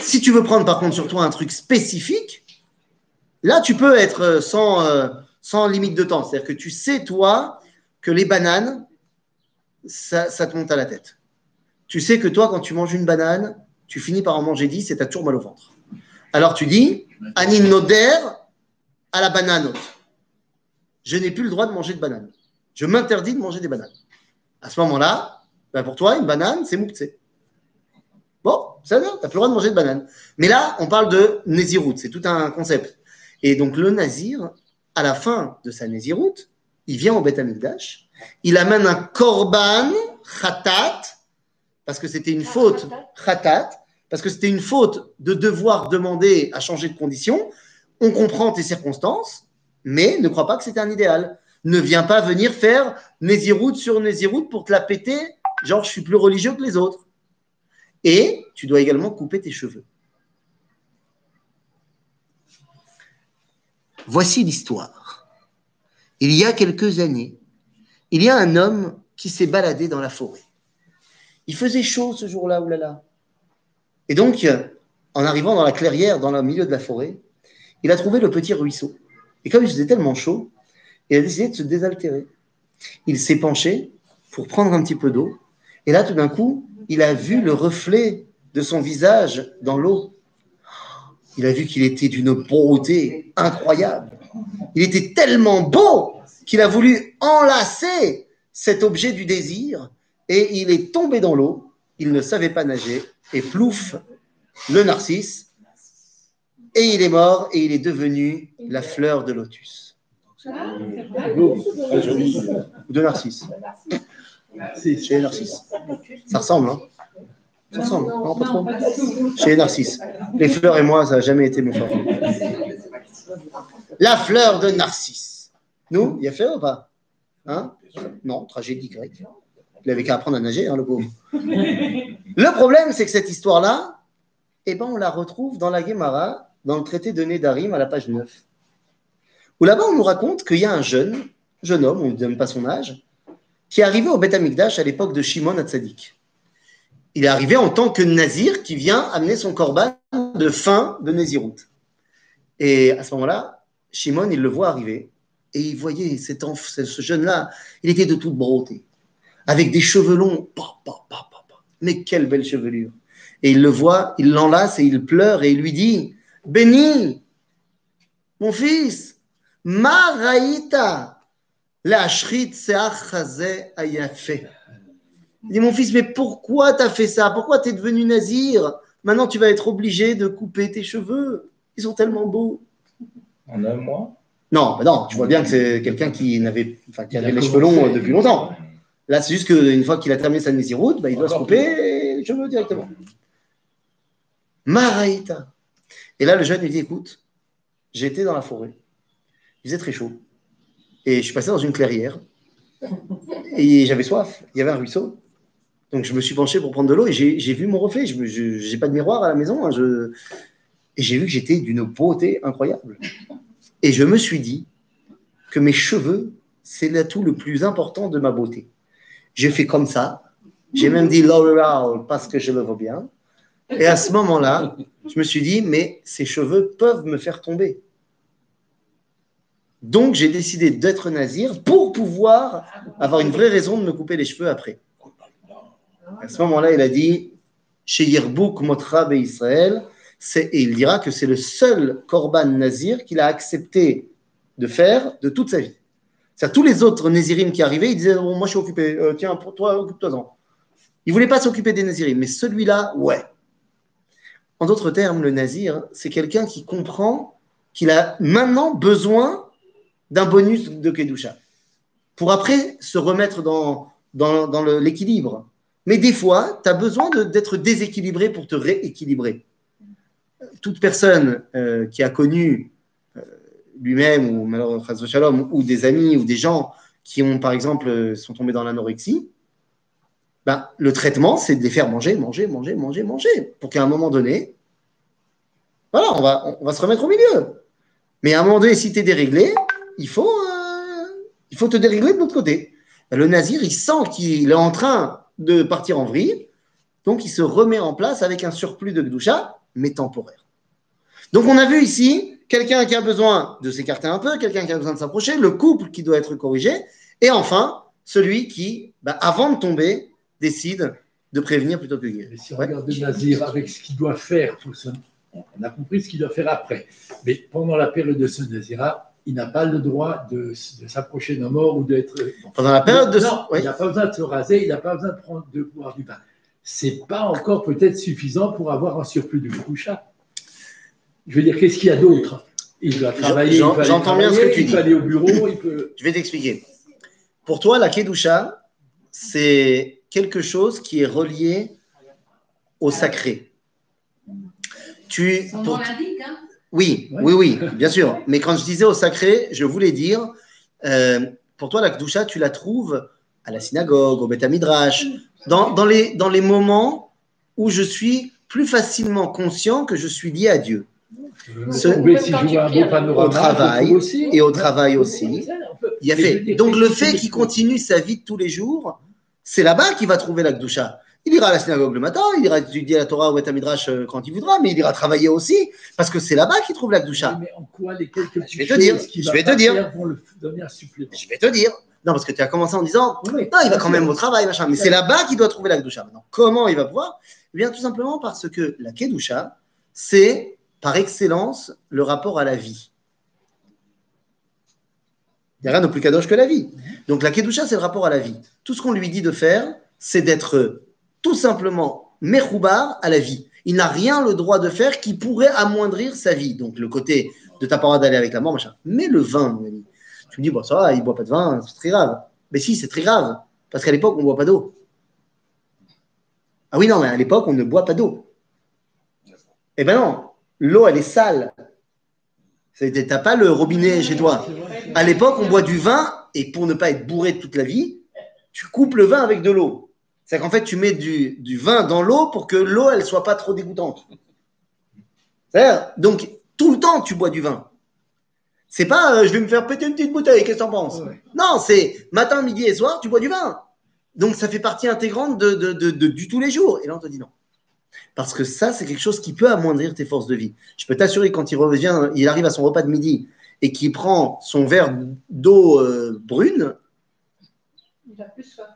Si tu veux prendre par contre sur toi un truc spécifique, là, tu peux être euh, sans, euh, sans limite de temps. C'est-à-dire que tu sais, toi, que les bananes, ça, ça te monte à la tête. Tu sais que toi, quand tu manges une banane, tu finis par en manger 10 et tu as toujours mal au ventre. Alors tu dis, Anin Noder à la banane. Je n'ai plus le droit de manger de banane. Je m'interdis de manger des bananes. À ce moment-là, ben pour toi, une banane, c'est mouktsé. Bon, ça va, tu n'as plus le droit de manger de banane. Mais là, on parle de Néziroute, c'est tout un concept. Et donc le Nazir, à la fin de sa Néziroute, il vient au Beth Amikdash, il amène un korban, khatat, parce que c'était une faute, khatat, parce que c'était une faute de devoir demander à changer de condition. On comprend tes circonstances, mais ne crois pas que c'était un idéal. Ne viens pas venir faire Néziroute sur Néziroute pour te la péter, genre je suis plus religieux que les autres. Et tu dois également couper tes cheveux. Voici l'histoire. Il y a quelques années, il y a un homme qui s'est baladé dans la forêt. Il faisait chaud ce jour-là, oulala. Et donc, en arrivant dans la clairière, dans le milieu de la forêt, il a trouvé le petit ruisseau. Et comme il faisait tellement chaud, il a décidé de se désaltérer. Il s'est penché pour prendre un petit peu d'eau. Et là, tout d'un coup, il a vu le reflet de son visage dans l'eau. Il a vu qu'il était d'une beauté incroyable. Il était tellement beau qu'il a voulu enlacer cet objet du désir et il est tombé dans l'eau. Il ne savait pas nager et plouf, le narcisse. Et il est mort et il est devenu la fleur de lotus. Très joli. Ou de narcisse. Chez les narcisses. Ça ressemble, hein Ça ressemble, non, pas trop Chez les narcisses. Les fleurs et moi, ça n'a jamais été mon fort. La fleur de narcisse. Nous, il y a fait ou pas? Hein? Non, tragédie grecque. Il avait qu'à apprendre à nager, hein, le pauvre. Le problème, c'est que cette histoire-là, eh ben, on la retrouve dans la Gemara, dans le traité de Nédarim, à la page 9. Où là-bas, on nous raconte qu'il y a un jeune, jeune homme, on ne donne pas son âge, qui est arrivé au Beth Amikdash à l'époque de Shimon Hatzadik. Il est arrivé en tant que nazir qui vient amener son corban de fin de Nézirut. Et à ce moment-là, Shimon, il le voit arriver et il voyait cet ce jeune-là, il était de toute beauté, avec des cheveux longs. Mais quelle belle chevelure. Et il le voit, il l'enlace et il pleure et il lui dit Béni, mon fils, ma raïta, la ayafeh. Il dit Mon fils, mais pourquoi t'as fait ça? Pourquoi t'es devenu nazir? Maintenant, tu vas être obligé de couper tes cheveux. Ils sont tellement beaux. En un mois? Non, bah non, tu vois bien que c'est quelqu'un qui, n'avait, enfin, qui Il a avait les cheveux longs euh, depuis longtemps. Là, c'est juste qu'une fois qu'il a terminé sa Néziroute, bah, il doit se couper les cheveux directement. Maraïta. Et là, le jeune lui dit Écoute, j'étais dans la forêt, il faisait très chaud, et je suis passé dans une clairière, et j'avais soif, il y avait un ruisseau. Donc, je me suis penché pour prendre de l'eau, et j'ai vu mon reflet. Je n'ai pas de miroir à la maison, hein, et j'ai vu que j'étais d'une beauté incroyable. Et je me suis dit que mes cheveux, c'est l'atout le plus important de ma beauté. J'ai fait comme ça. J'ai même dit L'Oréal parce que je le vois bien. Et à ce moment-là, je me suis dit, mais ces cheveux peuvent me faire tomber. Donc, j'ai décidé d'être nazir pour pouvoir avoir une vraie raison de me couper les cheveux après. À ce moment-là, il a dit Chez Yirbouk Motra Israël, c'est- et il dira que c'est le seul korban nazir qu'il a accepté de faire de toute sa vie. C'est-à-dire, tous les autres nazirim qui arrivaient, ils disaient Bon, Moi, je suis occupé, Euh, tiens, pour toi, occupe-toi-en. Il ne voulait pas s'occuper des nazirim, mais celui-là, ouais. En d'autres termes, le nazir, c'est quelqu'un qui comprend qu'il a maintenant besoin d'un bonus de Kedusha pour après se remettre dans, l'équilibre. Mais des fois, tu as besoin d'être déséquilibré pour te rééquilibrer. Toute personne euh, qui a connu euh, lui-même ou malheureusement ou des amis ou des gens qui ont par exemple euh, sont tombés dans l'anorexie, ben, le traitement c'est de les faire manger, manger, manger, manger, manger pour qu'à un moment donné, voilà, on va, on va se remettre au milieu. Mais à un moment donné, si tu es déréglé, il faut, euh, il faut te dérégler de l'autre côté. Le nazir, il sent qu'il est en train de partir en vrille, donc il se remet en place avec un surplus de gdoucha, mais temporaire. Donc on a vu ici quelqu'un qui a besoin de s'écarter un peu, quelqu'un qui a besoin de s'approcher, le couple qui doit être corrigé, et enfin celui qui, bah, avant de tomber, décide de prévenir plutôt que de guérir. Mais si on Ouais. regarde Nazir avec ce qu'il doit faire, pour on a compris ce qu'il doit faire après. Mais pendant la période de ce Nazira, il n'a pas le droit de, de s'approcher d'un mort ou d'être. Pendant la période de... Non, Oui. il n'a pas besoin de se raser, il n'a pas besoin de prendre de boire du pain. C'est pas encore peut-être suffisant pour avoir un surplus de coucha. Je veux dire, qu'est-ce qu'il y a d'autre? Il doit travailler, il j'entends bien ce que tu il dis. peut aller au bureau, il peut. Je vais t'expliquer. Pour toi, la Kedusha, c'est quelque chose qui est relié au sacré. Tu, pour- hein? oui, Ouais. oui, oui, bien sûr. Mais quand je disais au sacré, je voulais dire, euh, pour toi, la Kedusha, tu la trouves à la synagogue, au Beth Midrash, dans, dans, les, dans les moments où je suis plus facilement conscient que je suis lié à Dieu. Ce- On peut, si je vois un beau panorama, Au travail aussi. et au travail aussi. Il y a fait. Donc le fait qu'il continue sa vie de tous les jours, c'est là-bas qu'il va trouver la Kedusha. Il ira à la synagogue le matin, il ira étudier la Torah ou Midrash euh, quand il voudra, mais il ira travailler aussi, parce que c'est là-bas qu'il trouve la Kedusha. Mais en quoi les quelques petites vais te dire, je va vais te dire. Je vais te dire. Non, parce que tu as commencé en disant, Oui, non, il va quand même au travail, machin. Mais c'est là-bas qu'il doit trouver la Kedusha. Maintenant, comment il va pouvoir? Eh bien, tout simplement parce que la Kedusha, c'est par excellence le rapport à la vie. Il n'y a rien de plus kadosh que la vie. Donc la Kedusha, c'est le rapport à la vie. Tout ce qu'on lui dit de faire, c'est d'être tout simplement meroubar à la vie. Il n'a rien le droit de faire qui pourrait amoindrir sa vie. Donc le côté de ta parole d'aller avec la mort, machin. Mais le vin, mon ami. Tu me dis, bon, ça va, il ne boit pas de vin, c'est très grave. Mais si, c'est très grave. Parce qu'à l'époque, on ne boit pas d'eau. Ah oui, non, mais à l'époque, on ne boit pas d'eau. Eh ben non, l'eau, elle est sale. Tu n'as pas le robinet chez toi. À l'époque, on boit du vin, et pour ne pas être bourré toute la vie, tu coupes le vin avec de l'eau. C'est qu'en fait, tu mets du, du vin dans l'eau pour que l'eau, elle soit pas trop dégoûtante. C'est-à-dire, Donc, tout le temps, tu bois du vin. C'est pas, euh, je vais me faire péter une petite bouteille, qu'est-ce que t'en penses? Ouais. Non, c'est matin, midi et soir, tu bois du vin. Donc, ça fait partie intégrante de, de- de- de- du tous les jours. Et là, on te dit non. Parce que ça, c'est quelque chose qui peut amoindrir tes forces de vie. Je peux t'assurer, quand il revient, il arrive à son repas de midi et qu'il prend son verre d'eau euh, brune, Il a plus soif.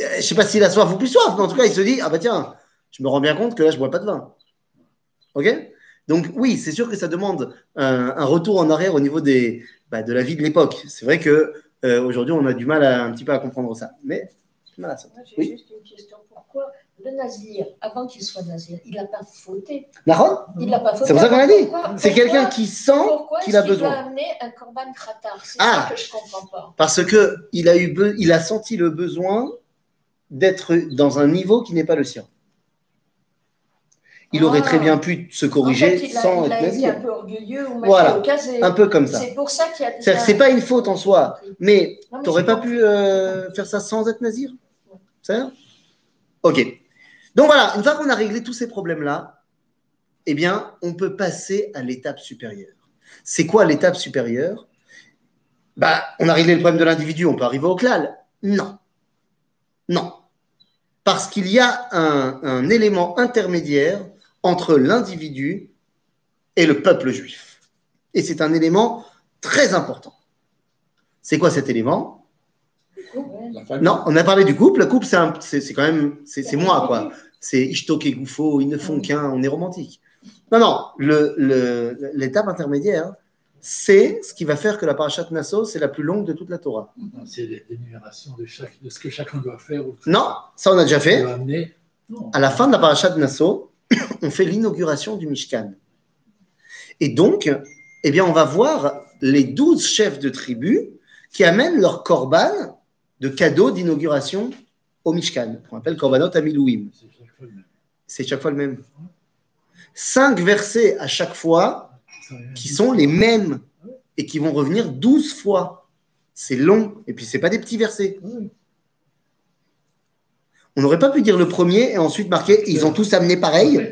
euh, je sais pas s'il a soif ou plus soif, mais en tout cas, il se dit Ah bah tiens, je me rends bien compte que là, je bois pas de vin. Ok? Donc, oui, c'est sûr que ça demande un, un retour en arrière au niveau des, bah, de la vie de l'époque. C'est vrai que euh, aujourd'hui, on a du mal à, un petit peu à comprendre ça. Mais, mal à ça. Moi, j'ai Oui? juste une question. Pourquoi le nazir, avant qu'il soit nazir, il n'a pas fauté Nahon Il n'a pas fauté. C'est pour ça qu'on l'a dit. Pourquoi- C'est quelqu'un pourquoi- qui sent pourquoi qu'il a besoin. amener un korban kratar C'est Ah. ça que je ne comprends pas. Parce que il a, eu be- il a senti le besoin d'être dans un niveau qui n'est pas le sien. Il aurait Ah. très bien pu se corriger en fait, il a, sans il a être un peu orgueilleux ou Voilà. Un peu comme ça. C'est pour ça qu'il y a C'est pas une faute en soi, mais tu n'aurais pas pu euh, faire ça sans être nazir? C'est ça? Ok. Donc voilà, une fois qu'on a réglé tous ces problèmes-là, eh bien, on peut passer à l'étape supérieure. C'est quoi l'étape supérieure? Bah, On a réglé le problème de l'individu, on peut arriver au clal Non. Non. Parce qu'il y a un, élément intermédiaire entre l'individu et le peuple juif. Et c'est un élément très important. C'est quoi cet élément? Non, on a parlé du couple. Le couple, c'est quand même, c'est moi, quoi. C'est Ishtok et Goufo, ils ne font qu'un, on est romantique. Non, non, le- le- l'étape intermédiaire, c'est ce qui va faire que la parachat Nassau, c'est la plus longue de toute la Torah. Non, C'est l'énumération de, chaque, de ce que chacun doit faire. ou Non, ça on a déjà fait. À la fin de la parachat Nassau, on fait l'inauguration du Mishkan. Et donc, eh bien, on va voir les douze chefs de tribu qui amènent leur korban de cadeaux d'inauguration au Mishkan, qu'on appelle korbanot amilouim. C'est chaque fois le même. C'est chaque fois le même. Cinq versets à chaque fois qui sont les mêmes et qui vont revenir douze fois. C'est long, et puis c'est pas des petits versets. On n'aurait pas pu dire le premier et ensuite marquer ils ont tous amené pareil.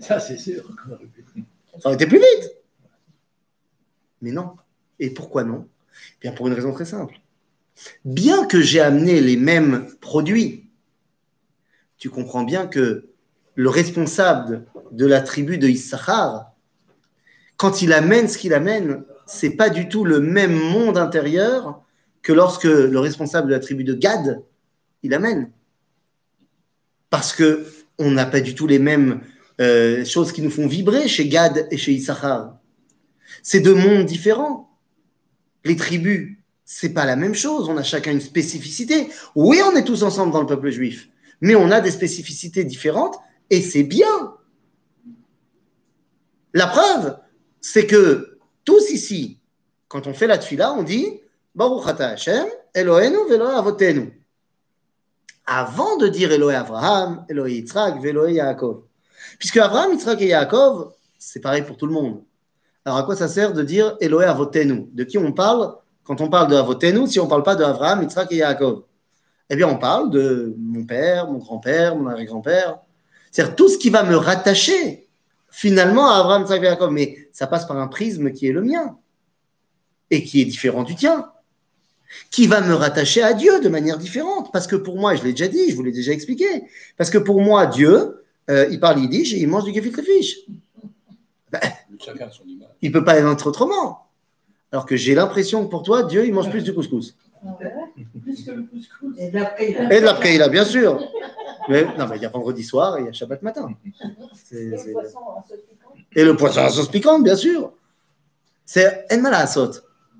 Ça, c'est sûr. Ça aurait été plus vite. Mais non. Et pourquoi non? Bien pour une raison très simple. Bien que j'ai amené les mêmes produits, tu comprends bien que le responsable de la tribu de Issachar, quand il amène ce qu'il amène, c'est pas du tout le même monde intérieur que lorsque le responsable de la tribu de Gad, il amène. Parce que on n'a pas du tout les mêmes euh, choses qui nous font vibrer chez Gad et chez Issachar. C'est deux mondes différents. Les tribus, c'est pas la même chose. On a chacun une spécificité. Oui, on est tous ensemble dans le peuple juif, mais on a des spécificités différentes et c'est bien. La preuve, c'est que tous ici, quand on fait la tfila, on dit Baruch ata Hashem, Eloheinu ve'Elohei avotenu. Avant de dire Elohei Abraham, Elohei Yitzhak, ve'Elohei Yaakov. Puisque Abraham, Yitzhak et Yaakov, c'est pareil pour tout le monde. Alors à quoi ça sert de dire Eloé Avotenu? De qui on parle? Quand on parle de Avotenu si on ne parle pas de Abraham, Yitzhak et Yaakov Eh bien, on parle de mon père, mon grand-père, mon arrière-grand-père. C'est-à-dire tout ce qui va me rattacher finalement à Abraham, Yitzhak et Yaakov. Mais ça passe par un prisme qui est le mien et qui est différent du tien qui va me rattacher à Dieu de manière différente. Parce que pour moi, je l'ai déjà dit, je vous l'ai déjà expliqué, parce que pour moi, Dieu, euh, il parle yiddish et il mange du gefilte fish. Chacun son image. Il peut pas être autrement. Alors que j'ai l'impression que pour toi, Dieu, il mange plus du couscous. Plus que le couscous. Et d'après, il Et de la bien sûr. Mais, non, mais il y a vendredi soir et il y a Shabbat matin. C'est- c'est- Et le poisson à sauce piquante, bien sûr. C'est Enmala Asot.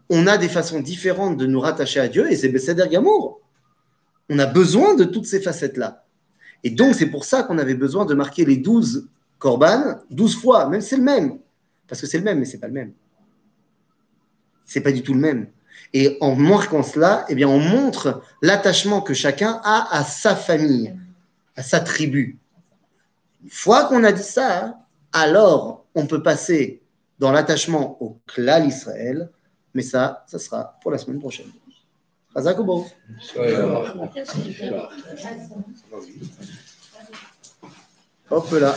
On a des façons différentes de nous rattacher à Dieu et c'est Besséder Gamour. On a besoin de toutes ces facettes-là. Et donc, c'est pour ça qu'on avait besoin de marquer les 12 korban 12 fois, même si c'est le même. Parce que c'est le même, mais c'est pas le même. C'est pas du tout le même. Et en marquant cela, eh bien, on montre l'attachement que chacun a à sa famille, à sa tribu. Une fois qu'on a dit ça, alors on peut passer dans l'attachement au clan Israël, mais ça, ça sera pour la semaine prochaine. Ouais. Hop là.